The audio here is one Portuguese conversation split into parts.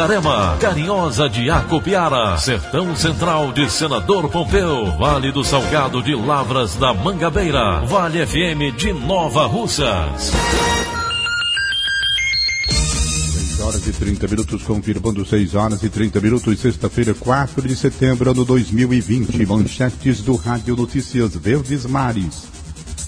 Itarema, Carinhosa de Acopiara, Sertão Central de Senador Pompeu, Vale do Salgado de Lavras da Mangabeira, Vale FM de Nova Russas. 6 horas e 30 minutos, confirmando 6 horas e 30 minutos, sexta-feira, 4 de setembro, ano 2020. Manchetes do Rádio Notícias Verdes Mares.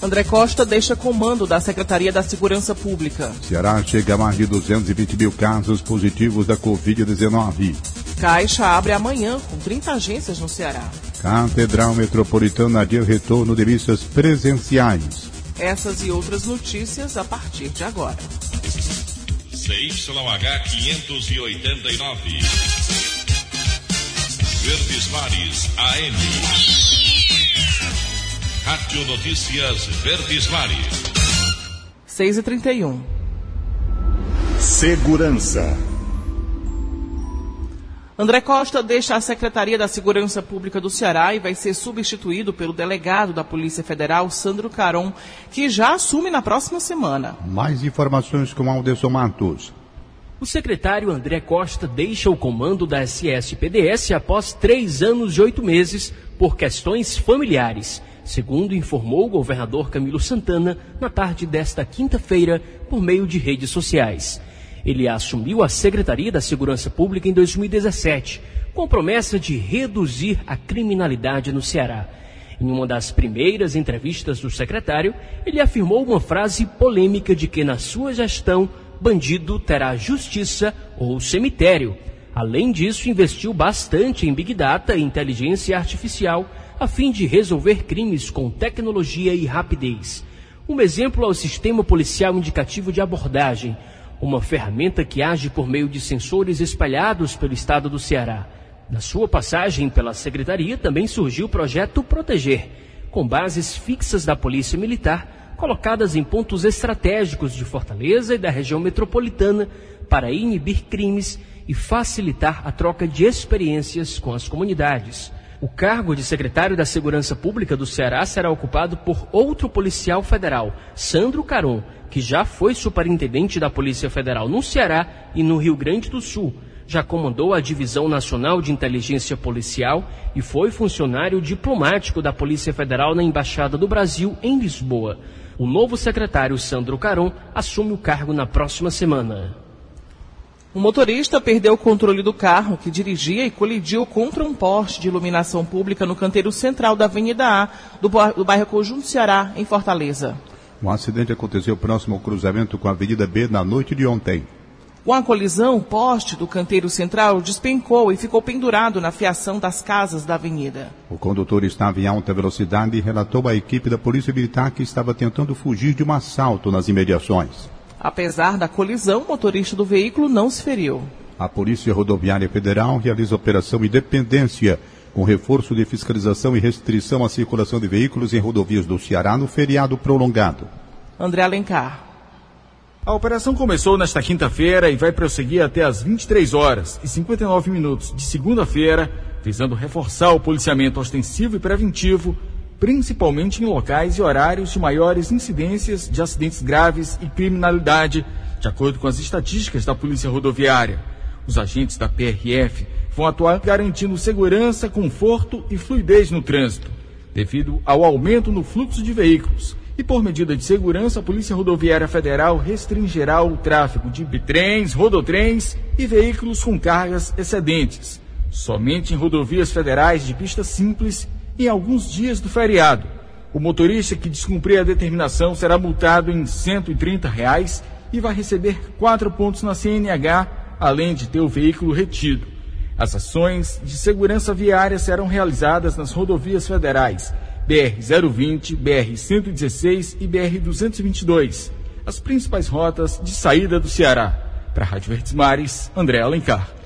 André Costa deixa comando da Secretaria da Segurança Pública. Ceará chega a mais de 220 mil casos positivos da Covid-19. Caixa abre amanhã com 30 agências no Ceará. Catedral Metropolitana adia retorno de missas presenciais. Essas e outras notícias a partir de agora. CYH 589. Verdes Mares AM. Rádio Notícias Verdes Mares. 6 e 31 Segurança. André Costa deixa a Secretaria da Segurança Pública do Ceará e vai ser substituído pelo delegado da Polícia Federal, Sandro Caron, que já assume na próxima semana. Mais informações com Alderson Matos. O secretário André Costa deixa o comando da SSPDS após três anos e oito meses por questões familiares segundo informou o governador Camilo Santana na tarde desta quinta-feira por meio de redes sociais. Ele assumiu a Secretaria da Segurança Pública em 2017, com promessa de reduzir a criminalidade no Ceará. Em uma das primeiras entrevistas do secretário, ele afirmou uma frase polêmica de que na sua gestão, bandido terá justiça ou cemitério. Além disso, investiu bastante em Big Data e inteligência artificial a fim de resolver crimes com tecnologia e rapidez. Um exemplo é o sistema policial indicativo de abordagem, uma ferramenta que age por meio de sensores espalhados pelo estado do Ceará. Na sua passagem pela secretaria também surgiu o projeto Proteger, com bases fixas da Polícia Militar colocadas em pontos estratégicos de Fortaleza e da região metropolitana para inibir crimes e facilitar a troca de experiências com as comunidades. O cargo de secretário da Segurança Pública do Ceará será ocupado por outro policial federal, Sandro Caron, que já foi superintendente da Polícia Federal no Ceará e no Rio Grande do Sul. Já comandou a Divisão Nacional de Inteligência Policial e foi funcionário diplomático da Polícia Federal na Embaixada do Brasil em Lisboa. O novo secretário Sandro Caron assume o cargo na próxima semana. O motorista perdeu o controle do carro que dirigia e colidiu contra um poste de iluminação pública no canteiro central da Avenida A, do, bairro Conjunto Ceará, em Fortaleza. O acidente aconteceu próximo ao cruzamento com a Avenida B na noite de ontem. Com a colisão, o poste do canteiro central despencou e ficou pendurado na fiação das casas da avenida. O condutor estava em alta velocidade e relatou à equipe da Polícia Militar que estava tentando fugir de um assalto nas imediações. Apesar da colisão, o motorista do veículo não se feriu. A Polícia Rodoviária Federal realiza operação Independência, com reforço de fiscalização e restrição à circulação de veículos em rodovias do Ceará no feriado prolongado. André Alencar. A operação começou nesta quinta-feira e vai prosseguir até às 23 horas e 59 minutos de segunda-feira, visando reforçar o policiamento ostensivo e preventivo principalmente em locais e horários de maiores incidências de acidentes graves e criminalidade, de acordo com as estatísticas da Polícia Rodoviária. Os agentes da PRF vão atuar garantindo segurança, conforto e fluidez no trânsito, devido ao aumento no fluxo de veículos. E por medida de segurança, a Polícia Rodoviária Federal restringirá o tráfego de bitrens, rodotrens e veículos com cargas excedentes, somente em rodovias federais de pista simples em alguns dias do feriado. O motorista que descumprir a determinação será multado em 130 reais e vai receber quatro pontos na CNH, além de ter o veículo retido. As ações de segurança viária serão realizadas nas rodovias federais BR-020, BR-116 e BR-222, as principais rotas de saída do Ceará. Para a Rádio Verdes Mares, André Alencar.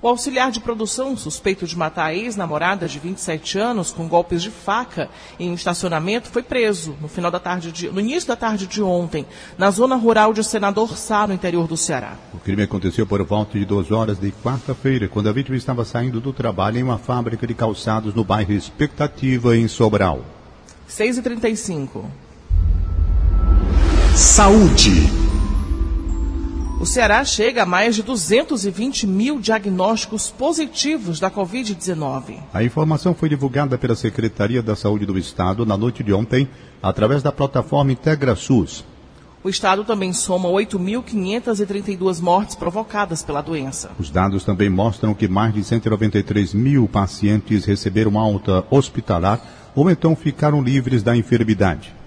O auxiliar de produção, suspeito de matar a ex-namorada de 27 anos com golpes de faca em um estacionamento, foi preso no, final da tarde de, no início da tarde de ontem, na zona rural de Senador Sá, no interior do Ceará. O crime aconteceu por volta de duas horas de quarta-feira, quando a vítima estava saindo do trabalho em uma fábrica de calçados no bairro Expectativa, em Sobral. 6h35. Saúde. O Ceará chega a mais de 220 mil diagnósticos positivos da Covid-19. A informação foi divulgada pela Secretaria da Saúde do Estado na noite de ontem, através da plataforma IntegraSUS. O Estado também soma 8.532 mortes provocadas pela doença. Os dados também mostram que mais de 193 mil pacientes receberam alta hospitalar ou então ficaram livres da enfermidade.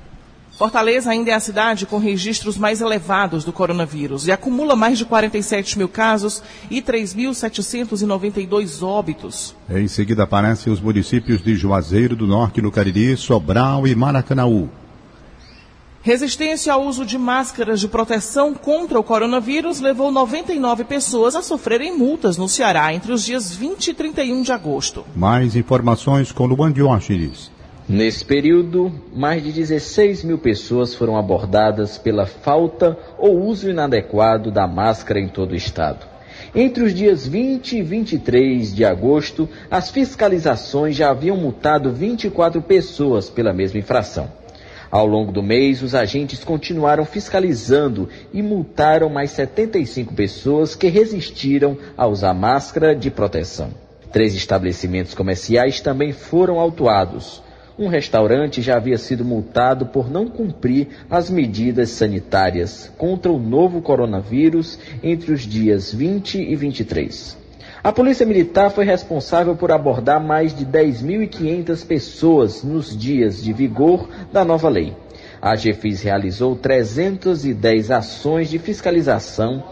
Fortaleza ainda é a cidade com registros mais elevados do coronavírus e acumula mais de 47 mil casos e 3.792 óbitos. Em seguida aparecem os municípios de Juazeiro do Norte, no Cariri, Sobral e Maracanaú. Resistência ao uso de máscaras de proteção contra o coronavírus levou 99 pessoas a sofrerem multas no Ceará entre os dias 20 e 31 de agosto. Mais informações com Luan Diógenes. Nesse período, mais de 16 mil pessoas foram abordadas pela falta ou uso inadequado da máscara em todo o estado. Entre os dias 20 e 23 de agosto, as fiscalizações já haviam multado 24 pessoas pela mesma infração. Ao longo do mês, os agentes continuaram fiscalizando e multaram mais 75 pessoas que resistiram a usar máscara de proteção. Três estabelecimentos comerciais também foram autuados. Um restaurante já havia sido multado por não cumprir as medidas sanitárias contra o novo coronavírus entre os dias 20 e 23. A Polícia Militar foi responsável por abordar mais de 10.500 pessoas nos dias de vigor da nova lei. A GFIS realizou 310 ações de fiscalização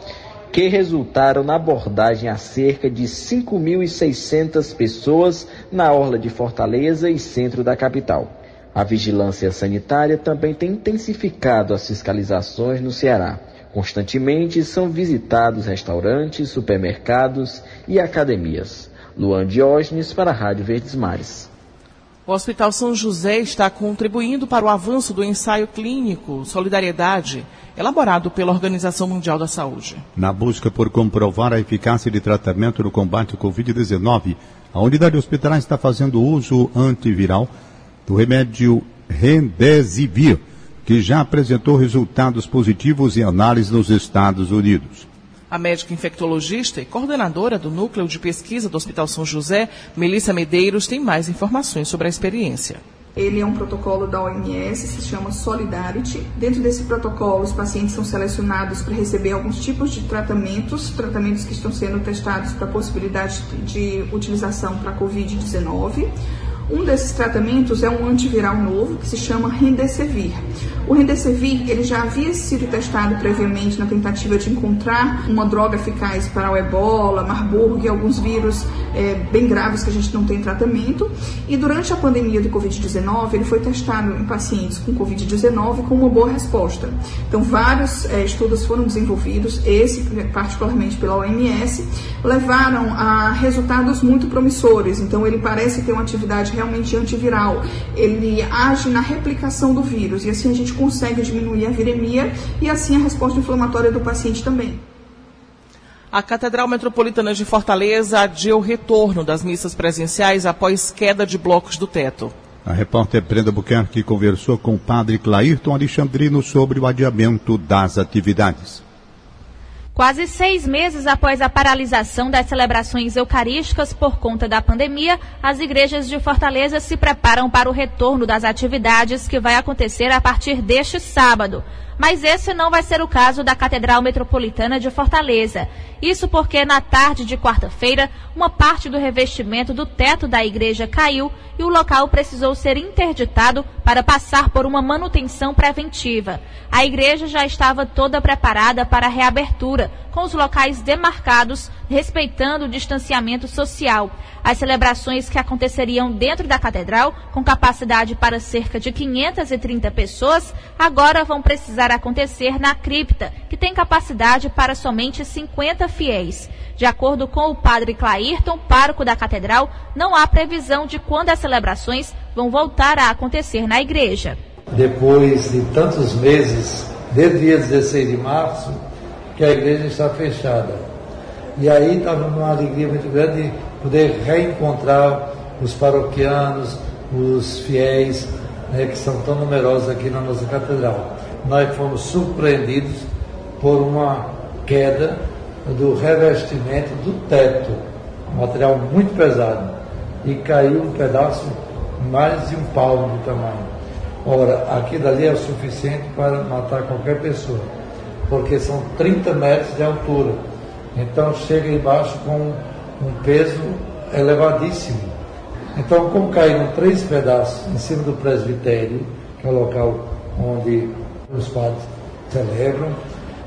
que resultaram na abordagem a cerca de 5.600 pessoas na orla de Fortaleza e centro da capital. A vigilância sanitária também tem intensificado as fiscalizações no Ceará. Constantemente são visitados restaurantes, supermercados e academias. Luan Diógenes para a Rádio Verdes Mares. O Hospital São José está contribuindo para o avanço do ensaio clínico Solidariedade, elaborado pela Organização Mundial da Saúde. Na busca por comprovar a eficácia de tratamento no combate ao Covid-19, a unidade hospitalar está fazendo uso antiviral do remédio Remdesivir, que já apresentou resultados positivos em análise nos Estados Unidos. A médica infectologista e coordenadora do Núcleo de Pesquisa do Hospital São José, Melissa Medeiros, tem mais informações sobre a experiência. Ele é um protocolo da OMS, se chama Solidarity. Dentro desse protocolo, os pacientes são selecionados para receber alguns tipos de tratamentos, tratamentos que estão sendo testados para possibilidade de utilização para COVID-19. Um desses tratamentos é um antiviral novo que se chama Remdesivir. O Remdesivir ele já havia sido testado previamente na tentativa de encontrar uma droga eficaz para o Ebola, Marburg e alguns vírus é, bem graves que a gente não tem tratamento. E durante a pandemia do Covid-19 ele foi testado em pacientes com Covid-19 com uma boa resposta. Então vários é, estudos foram desenvolvidos, esse particularmente pela OMS, levaram a resultados muito promissores. Então ele parece ter uma atividade realmente antiviral. Ele age na replicação do vírus e assim a gente consegue diminuir a viremia e assim a resposta inflamatória do paciente também. A Catedral Metropolitana de Fortaleza adiou o retorno das missas presenciais após queda de blocos do teto. A repórter Brenda Buquerque conversou com o padre Clairton Alexandrino sobre o adiamento das atividades. Quase seis meses após a paralisação das celebrações eucarísticas por conta da pandemia, as igrejas de Fortaleza se preparam para o retorno das atividades que vai acontecer a partir deste sábado. Mas esse não vai ser o caso da Catedral Metropolitana de Fortaleza. Isso porque na tarde de quarta-feira, uma parte do revestimento do teto da igreja caiu e o local precisou ser interditado para passar por uma manutenção preventiva. A igreja já estava toda preparada para a reabertura, com os locais demarcados, respeitando o distanciamento social. As celebrações que aconteceriam dentro da catedral, com capacidade para cerca de 530 pessoas, agora vão precisar acontecer na cripta, que tem capacidade para somente 50 fiéis. De acordo com o padre Clairton, pároco da catedral, não há previsão de quando as celebrações vão voltar a acontecer na igreja. Depois de tantos meses, desde o dia 16 de março, que a igreja está fechada. E aí estava uma alegria muito grande de poder reencontrar os paroquianos, os fiéis, né, que são tão numerosos aqui na nossa catedral. Nós fomos surpreendidos por uma queda do revestimento do teto, um material muito pesado, e caiu um pedaço mais de um palmo de tamanho. Ora, aquilo ali é o suficiente para matar qualquer pessoa, porque são 30 metros de altura. Então chega embaixo com um peso elevadíssimo. Então, como caíram três pedaços em cima do presbitério, que é o local onde os padres celebram,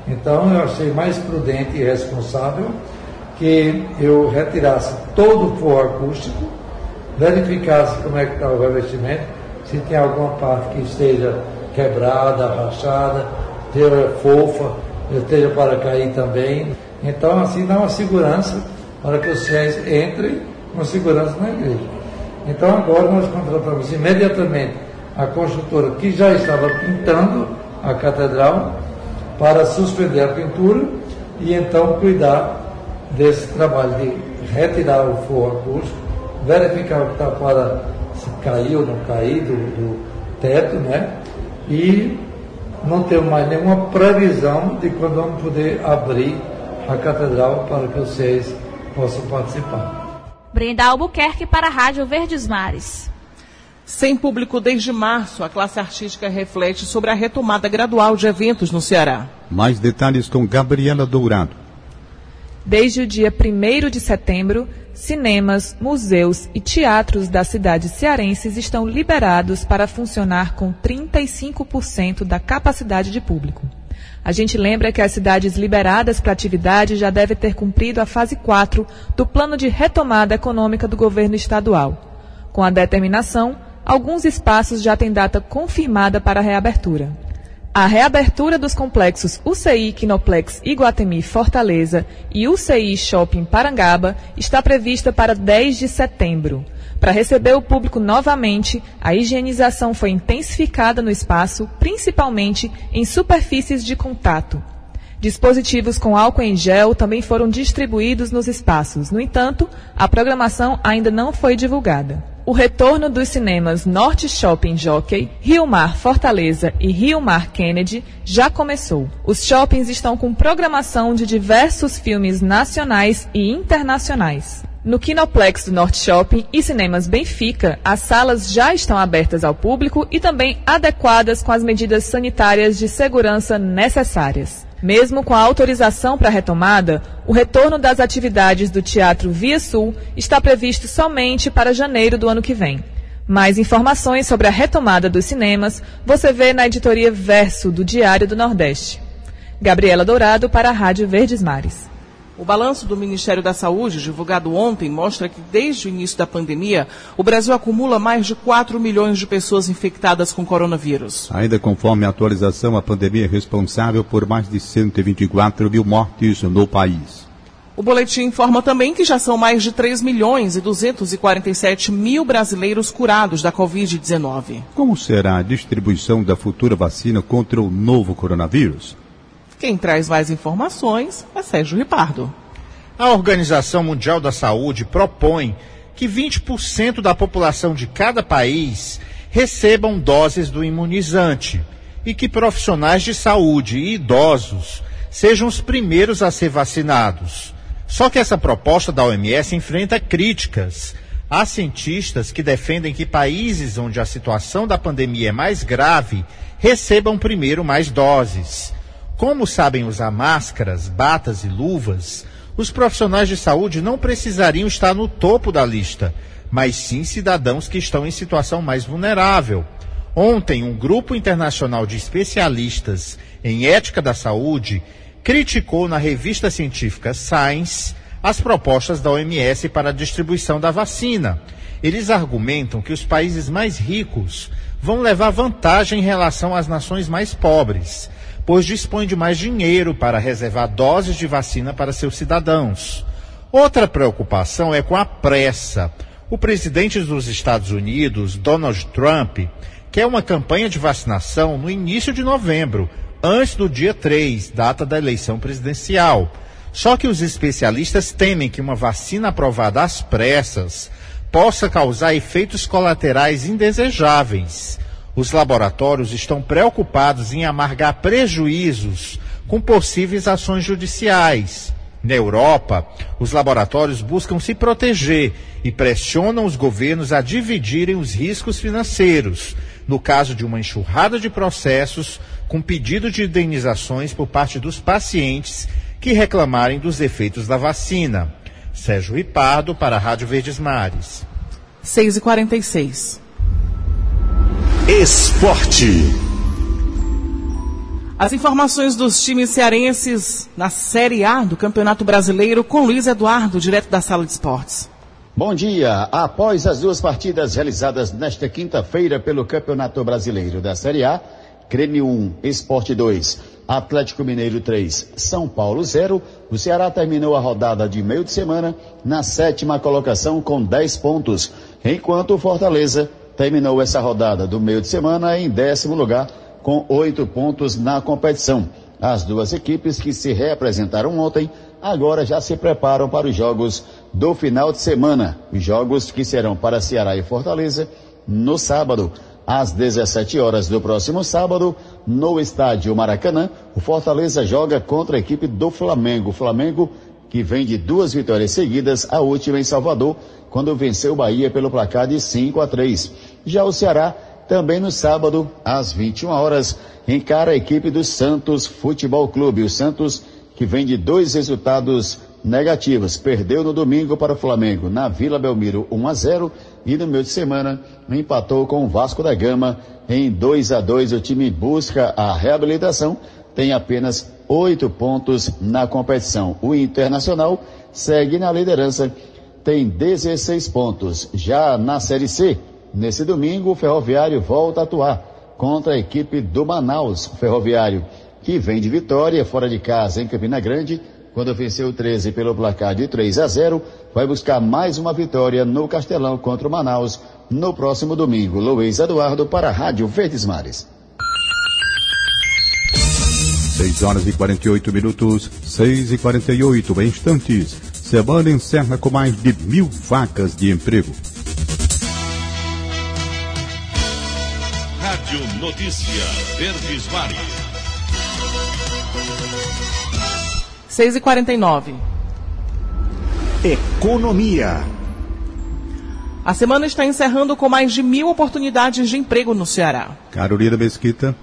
então eu achei mais prudente e responsável que eu retirasse todo o forro acústico, verificasse como é que está o revestimento, se tem alguma parte que esteja quebrada, rachada, esteja fofa, esteja para cair também. Então, assim, dá uma segurança para que os fiéis entrem com segurança na igreja. Então, agora nós contratamos imediatamente a construtora que já estava pintando a catedral para suspender a pintura e então cuidar desse trabalho de retirar o forro acústico, verificar o que está para se cair ou não cair do, do teto, né? E não temos mais nenhuma previsão de quando vamos poder abrir a catedral para que vocês possam participar. Brenda Albuquerque para a Rádio Verdes Mares. Sem público desde março, a classe artística reflete sobre a retomada gradual de eventos no Ceará. Mais detalhes com Gabriela Dourado. Desde o dia 1 de setembro, cinemas, museus e teatros das cidades cearenses estão liberados para funcionar com 35% da capacidade de público. A gente lembra que as cidades liberadas para atividade já devem ter cumprido a fase 4 do plano de retomada econômica do governo estadual. Com a determinação, alguns espaços já têm data confirmada para a reabertura. A reabertura dos complexos UCI Kinoplex Iguatemi Fortaleza e UCI Shopping Parangaba está prevista para 10 de setembro. Para receber o público novamente, a higienização foi intensificada no espaço, principalmente em superfícies de contato. Dispositivos com álcool em gel também foram distribuídos nos espaços. No entanto, a programação ainda não foi divulgada. O retorno dos cinemas Norte Shopping Jockey, Rio Mar Fortaleza e Rio Mar Kennedy já começou. Os shoppings estão com programação de diversos filmes nacionais e internacionais. No Kinoplex do Norte Shopping e Cinemas Benfica, as salas já estão abertas ao público e também adequadas com as medidas sanitárias de segurança necessárias. Mesmo com a autorização para retomada, o retorno das atividades do Teatro Via Sul está previsto somente para janeiro do ano que vem. Mais informações sobre a retomada dos cinemas você vê na editoria Verso do Diário do Nordeste. Gabriela Dourado para a Rádio Verdes Mares. O balanço do Ministério da Saúde, divulgado ontem, mostra que desde o início da pandemia, o Brasil acumula mais de 4 milhões de pessoas infectadas com coronavírus. Ainda conforme a atualização, a pandemia é responsável por mais de 124 mil mortes no país. O boletim informa também que já são mais de 3 milhões e 247 mil brasileiros curados da Covid-19. Como será a distribuição da futura vacina contra o novo coronavírus? Quem traz mais informações é Sérgio Ripardo. A Organização Mundial da Saúde propõe que 20% da população de cada país recebam doses do imunizante e que profissionais de saúde e idosos sejam os primeiros a ser vacinados. Só que essa proposta da OMS enfrenta críticas. Há cientistas que defendem que países onde a situação da pandemia é mais grave recebam primeiro mais doses. Como sabem usar máscaras, batas e luvas, os profissionais de saúde não precisariam estar no topo da lista, mas sim cidadãos que estão em situação mais vulnerável. Ontem, um grupo internacional de especialistas em ética da saúde criticou na revista científica Science as propostas da OMS para a distribuição da vacina. Eles argumentam que os países mais ricos vão levar vantagem em relação às nações mais pobres, pois dispõem de mais dinheiro para reservar doses de vacina para seus cidadãos. Outra preocupação é com a pressa. O presidente dos Estados Unidos, Donald Trump, quer uma campanha de vacinação no início de novembro, antes do dia 3, data da eleição presidencial. Só que os especialistas temem que uma vacina aprovada às pressas possa causar efeitos colaterais indesejáveis. Os laboratórios estão preocupados em amargar prejuízos com possíveis ações judiciais. Na Europa, os laboratórios buscam se proteger e pressionam os governos a dividirem os riscos financeiros, no caso de uma enxurrada de processos com pedido de indenizações por parte dos pacientes que reclamarem dos efeitos da vacina. Sérgio Ripardo para a Rádio Verdes Mares. 6 e 46 Esporte. As informações dos times cearenses na Série A do Campeonato Brasileiro com Luiz Eduardo, direto da Sala de Esportes. Bom dia. Após as duas partidas realizadas nesta quinta-feira pelo Campeonato Brasileiro da Série A, Grêmio 1, Esporte 2, Atlético Mineiro 3, São Paulo 0, o Ceará terminou a rodada de meio de semana na sétima colocação com 10 pontos, enquanto o Fortaleza terminou essa rodada do meio de semana em décimo lugar com oito pontos na competição. As duas equipes que se representaram ontem agora já se preparam para os jogos do final de semana. Os jogos que serão para Ceará e Fortaleza no sábado. Às 17 horas do próximo sábado, no estádio Maracanã, o Fortaleza joga contra a equipe do Flamengo. O Flamengo que vem de duas vitórias seguidas, a última em Salvador, quando venceu o Bahia pelo placar de 5 a 3. Já o Ceará também no sábado, às 21 horas, encara a equipe do Santos Futebol Clube. O Santos, que vem de dois resultados negativos, perdeu no domingo para o Flamengo na Vila Belmiro 1 a 0 e no meio de semana empatou com o Vasco da Gama em 2 a 2. O time busca a reabilitação, tem apenas oito pontos na competição. O Internacional segue na liderança, tem 16 pontos. Já na Série C, Nesse domingo, o Ferroviário volta a atuar contra a equipe do Manaus Ferroviário, que vem de vitória fora de casa em Campina Grande, quando venceu o 13 pelo placar de 3 a 0, vai buscar mais uma vitória no Castelão contra o Manaus no próximo domingo. Luiz Eduardo para a Rádio Verdes Mares. 6 horas e 48 minutos, 6 e 48 em instantes. Semana encerra com mais de mil vagas de emprego. Rádio Notícia Verdes Mares. 6 e 49 Economia. A semana está encerrando com mais de mil oportunidades de emprego no Ceará. Carolina Mesquita.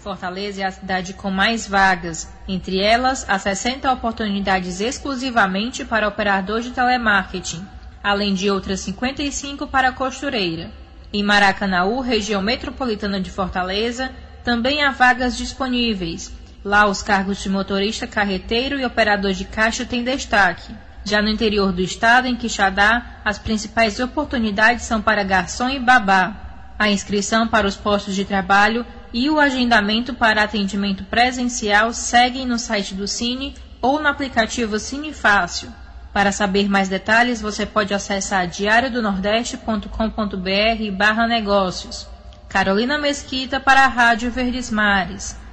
Fortaleza é a cidade com mais vagas, entre elas as 60 oportunidades exclusivamente para operador de telemarketing, além de outras 55 para costureira. Em Maracanaú, região metropolitana de Fortaleza, também há vagas disponíveis. Lá, os cargos de motorista carreteiro e operador de caixa têm destaque. Já no interior do estado, em Quixadá, as principais oportunidades são para garçom e babá. A inscrição para os postos de trabalho e o agendamento para atendimento presencial seguem no site do Cine ou no aplicativo Cine Fácil. Para saber mais detalhes, você pode acessar diariodonordeste.com.br barra negócios. Carolina Mesquita para a Rádio Verdes Mares.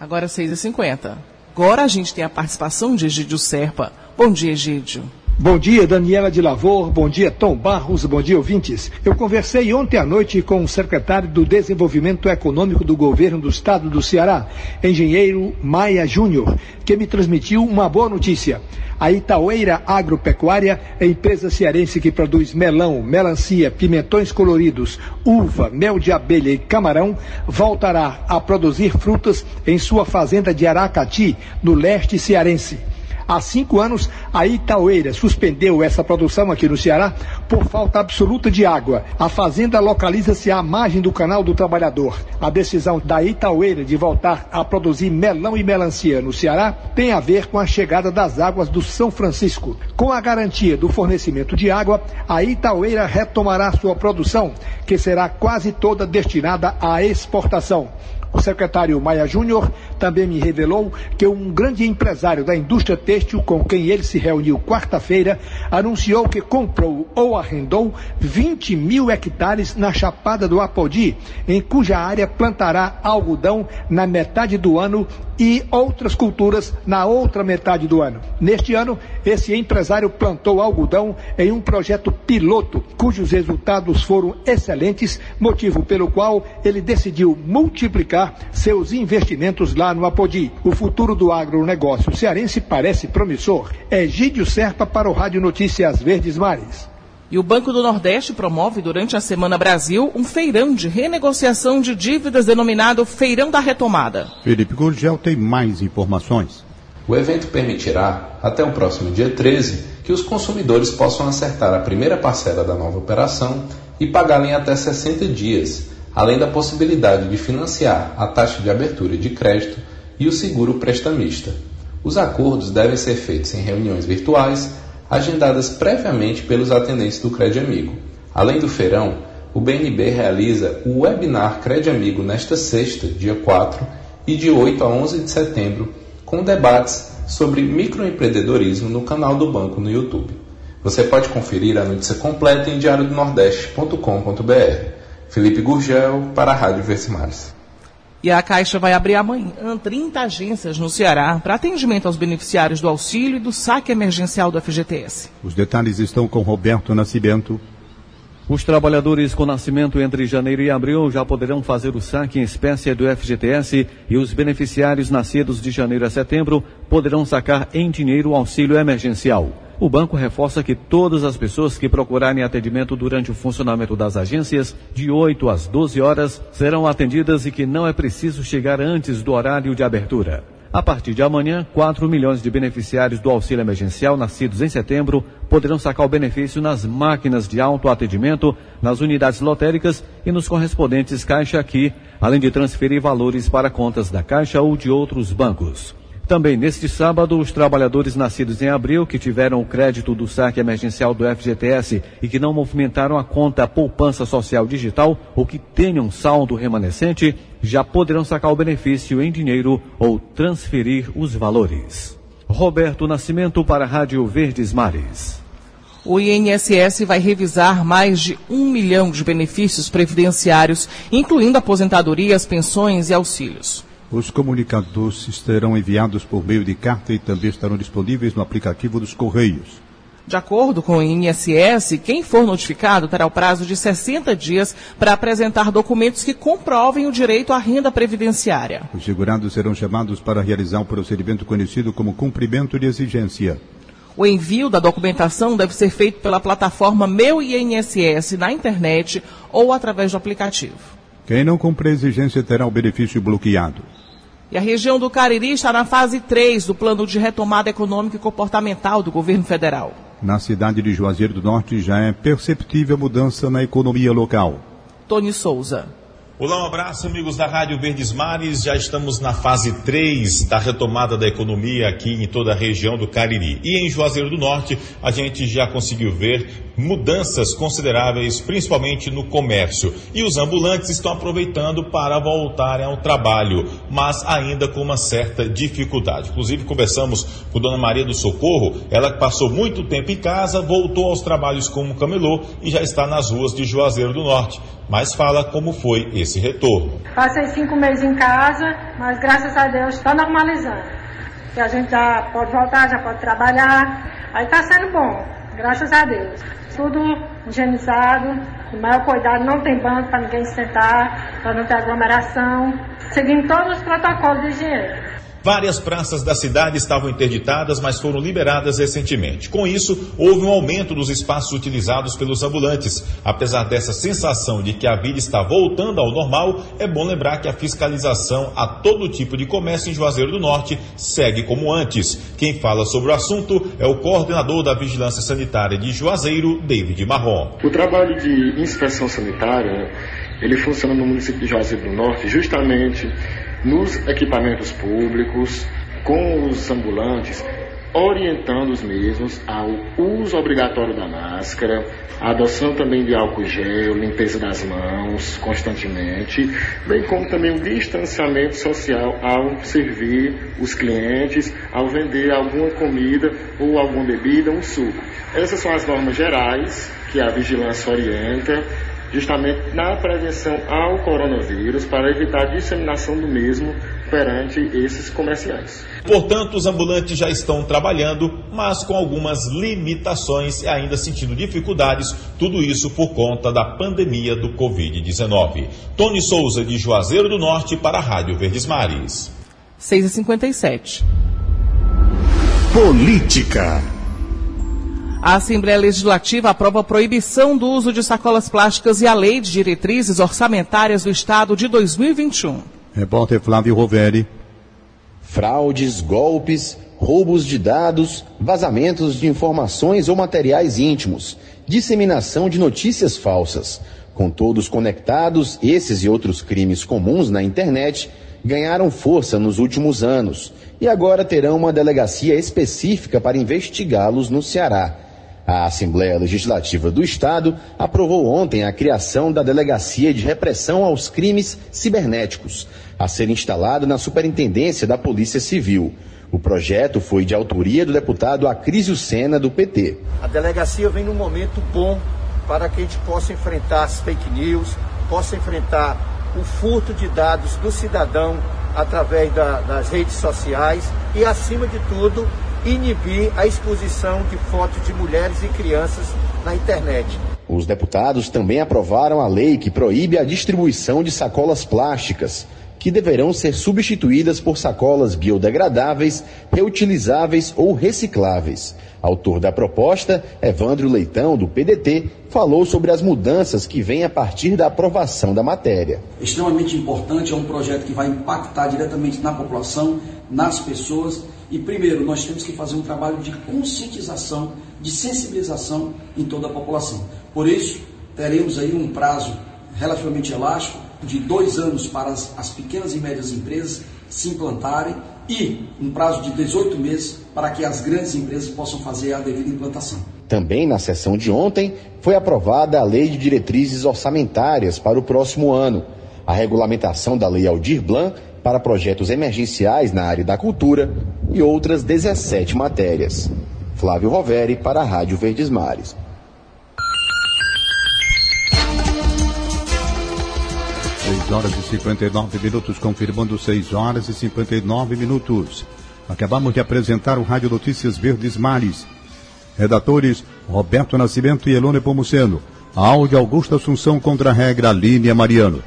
Agora 6h50. Agora a gente tem a participação de Egídio Serpa. Bom dia, Egídio. Bom dia, Daniela de Lavor. Bom dia, Tom Barros. Bom dia, ouvintes. Eu conversei ontem à noite com o secretário do Desenvolvimento Econômico do Governo do Estado do Ceará, engenheiro Maia Júnior, que me transmitiu uma boa notícia. A Itaueira Agropecuária empresa cearense que produz melão, melancia, pimentões coloridos, uva, mel de abelha e camarão, voltará a produzir frutas em sua fazenda de Aracati, no leste cearense. Há cinco anos, a Itaueira suspendeu essa produção aqui no Ceará por falta absoluta de água. A fazenda localiza-se à margem do Canal do Trabalhador. A decisão da Itaueira de voltar a produzir melão e melancia no Ceará tem a ver com a chegada das águas do São Francisco. Com a garantia do fornecimento de água, a Itaueira retomará sua produção, que será quase toda destinada à exportação. O secretário Maia Júnior também me revelou que um grande empresário da indústria têxtil com quem ele se reuniu quarta-feira anunciou que comprou ou arrendou 20 mil hectares na Chapada do Apodi, em cuja área plantará algodão na metade do ano e outras culturas na outra metade do ano. Neste ano, esse empresário plantou algodão em um projeto piloto, cujos resultados foram excelentes, motivo pelo qual ele decidiu multiplicar seus investimentos lá no Apodi. O futuro do agronegócio cearense parece promissor. Egídio Serpa para o Rádio Notícias Verdes Mares. E o Banco do Nordeste promove durante a Semana Brasil um feirão de renegociação de dívidas denominado Feirão da Retomada. Felipe Gurgel tem mais informações. O evento permitirá, até o próximo dia 13, que os consumidores possam acertar a primeira parcela da nova operação e pagá-la em até 60 dias, além da possibilidade de financiar a taxa de abertura de crédito e o seguro prestamista. Os acordos devem ser feitos em reuniões virtuais, agendadas previamente pelos atendentes do Crédito Amigo. Além do feirão, o BNB realiza o webinar Crédito Amigo nesta sexta, dia 4, e de 8 a 11 de setembro, com debates sobre microempreendedorismo no canal do banco no YouTube. Você pode conferir a notícia completa em diariodonordeste.com.br. Felipe Gurgel, para a Rádio Versimares. E a Caixa vai abrir amanhã 30 agências no Ceará para atendimento aos beneficiários do auxílio e do saque emergencial do FGTS. Os detalhes estão com Roberto Nascimento. Os trabalhadores com nascimento entre janeiro e abril já poderão fazer o saque em espécie do FGTS e os beneficiários nascidos de janeiro a setembro poderão sacar em dinheiro o auxílio emergencial. O banco reforça que todas as pessoas que procurarem atendimento durante o funcionamento das agências, de 8 às 12 horas, serão atendidas e que não é preciso chegar antes do horário de abertura. A partir de amanhã, 4 milhões de beneficiários do auxílio emergencial nascidos em setembro poderão sacar o benefício nas máquinas de autoatendimento, nas unidades lotéricas e nos correspondentes Caixa Aqui, além de transferir valores para contas da Caixa ou de outros bancos. Também neste sábado, os trabalhadores nascidos em abril que tiveram o crédito do saque emergencial do FGTS e que não movimentaram a conta Poupança Social Digital ou que tenham saldo remanescente já poderão sacar o benefício em dinheiro ou transferir os valores. Roberto Nascimento para a Rádio Verdes Mares. O INSS vai revisar mais de um milhão de benefícios previdenciários, incluindo aposentadorias, pensões e auxílios. Os comunicados serão enviados por meio de carta e também estarão disponíveis no aplicativo dos Correios. De acordo com o INSS, quem for notificado terá o prazo de 60 dias para apresentar documentos que comprovem o direito à renda previdenciária. Os segurados serão chamados para realizar um procedimento conhecido como cumprimento de exigência. O envio da documentação deve ser feito pela plataforma Meu INSS na internet ou através do aplicativo. Quem não cumprir a exigência terá o benefício bloqueado. E a região do Cariri está na fase 3 do plano de retomada econômica e comportamental do governo federal. Na cidade de Juazeiro do Norte já é perceptível mudança na economia local. Tony Souza. Olá, um abraço, amigos da Rádio Verdes Mares. Já estamos na fase 3 da retomada da economia aqui em toda a região do Cariri. E em Juazeiro do Norte, a gente já conseguiu ver mudanças consideráveis, principalmente no comércio. E os ambulantes estão aproveitando para voltarem ao trabalho, mas ainda com uma certa dificuldade. Inclusive, conversamos com Dona Maria do Socorro, ela passou muito tempo em casa, voltou aos trabalhos como camelô e já está nas ruas de Juazeiro do Norte. Mas fala como foi esse retorno. Passei cinco meses em casa, mas graças a Deus está normalizando. Que a gente já pode voltar, já pode trabalhar. Aí está sendo bom, graças a Deus tudo higienizado, com maior cuidado, não tem banco para ninguém sentar, para não ter aglomeração, seguindo todos os protocolos de higiene. Várias praças da cidade estavam interditadas, mas foram liberadas recentemente. Com isso, houve um aumento dos espaços utilizados pelos ambulantes. Apesar dessa sensação de que a vida está voltando ao normal, é bom lembrar que a fiscalização a todo tipo de comércio em Juazeiro do Norte segue como antes. Quem fala sobre o assunto é o coordenador da Vigilância Sanitária de Juazeiro, David Marrom. O trabalho de inspeção sanitária, ele funciona no município de Juazeiro do Norte justamente nos equipamentos públicos, com os ambulantes, orientando os mesmos ao uso obrigatório da máscara, a adoção também de álcool gel, limpeza das mãos constantemente, bem como também o distanciamento social ao servir os clientes, ao vender alguma comida ou alguma bebida, um suco. Essas são as normas gerais que a vigilância orienta justamente na prevenção ao coronavírus para evitar a disseminação do mesmo perante esses comerciais. Portanto, os ambulantes já estão trabalhando, mas com algumas limitações e ainda sentindo dificuldades, tudo isso por conta da pandemia do Covid-19. Tony Souza, de Juazeiro do Norte, para a Rádio Verdes Mares. 6h57. Política. A Assembleia Legislativa aprova a proibição do uso de sacolas plásticas e a Lei de Diretrizes Orçamentárias do Estado de 2021. Repórter Flávio Roveri. Fraudes, golpes, roubos de dados, vazamentos de informações ou materiais íntimos, disseminação de notícias falsas. Com todos conectados, esses e outros crimes comuns na internet ganharam força nos últimos anos e agora terão uma delegacia específica para investigá-los no Ceará. A Assembleia Legislativa do Estado aprovou ontem a criação da Delegacia de Repressão aos Crimes Cibernéticos, a ser instalada na Superintendência da Polícia Civil. O projeto foi de autoria do deputado Acrísio Sena, do PT. A delegacia vem num momento bom para que a gente possa enfrentar as fake news, possa enfrentar o furto de dados do cidadão através da, das redes sociais e, acima de tudo, inibir a exposição de fotos de mulheres e crianças na internet. Os deputados também aprovaram a lei que proíbe a distribuição de sacolas plásticas, que deverão ser substituídas por sacolas biodegradáveis, reutilizáveis ou recicláveis. Autor da proposta, Evandro Leitão, do PDT, falou sobre as mudanças que vêm a partir da aprovação da matéria. Extremamente importante, é um projeto que vai impactar diretamente na população, nas pessoas. E primeiro, nós temos que fazer um trabalho de conscientização, de sensibilização em toda a população. Por isso, teremos aí um prazo relativamente elástico, de dois anos para as, as pequenas e médias empresas se implantarem e um prazo de 18 meses para que as grandes empresas possam fazer a devida implantação. Também na sessão de ontem foi aprovada a Lei de Diretrizes Orçamentárias para o próximo ano, a regulamentação da Lei Aldir Blanc para projetos emergenciais na área da cultura e outras 17 matérias. Flávio Roveri para a Rádio Verdes Mares. 6 horas e 59 minutos, confirmando 6 horas e 59 minutos. Acabamos de apresentar o Rádio Notícias Verdes Mares. Redatores Roberto Nascimento e Elone Pomuceno. Áudio Augusto Assunção contra a regra Línia Mariano.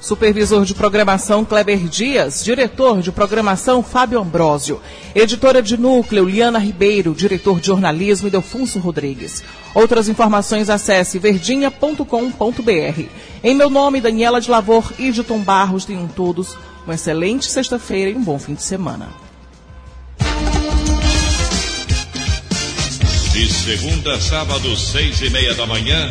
Supervisor de programação Kleber Dias, diretor de programação Fábio Ambrosio, editora de núcleo Liana Ribeiro, diretor de jornalismo Delfunso Rodrigues. Outras informações acesse verdinha.com.br. Em meu nome, Daniela de Lavor e de Barros, tenham todos uma excelente sexta-feira e um bom fim de semana. De segunda a sábado, seis e meia da manhã.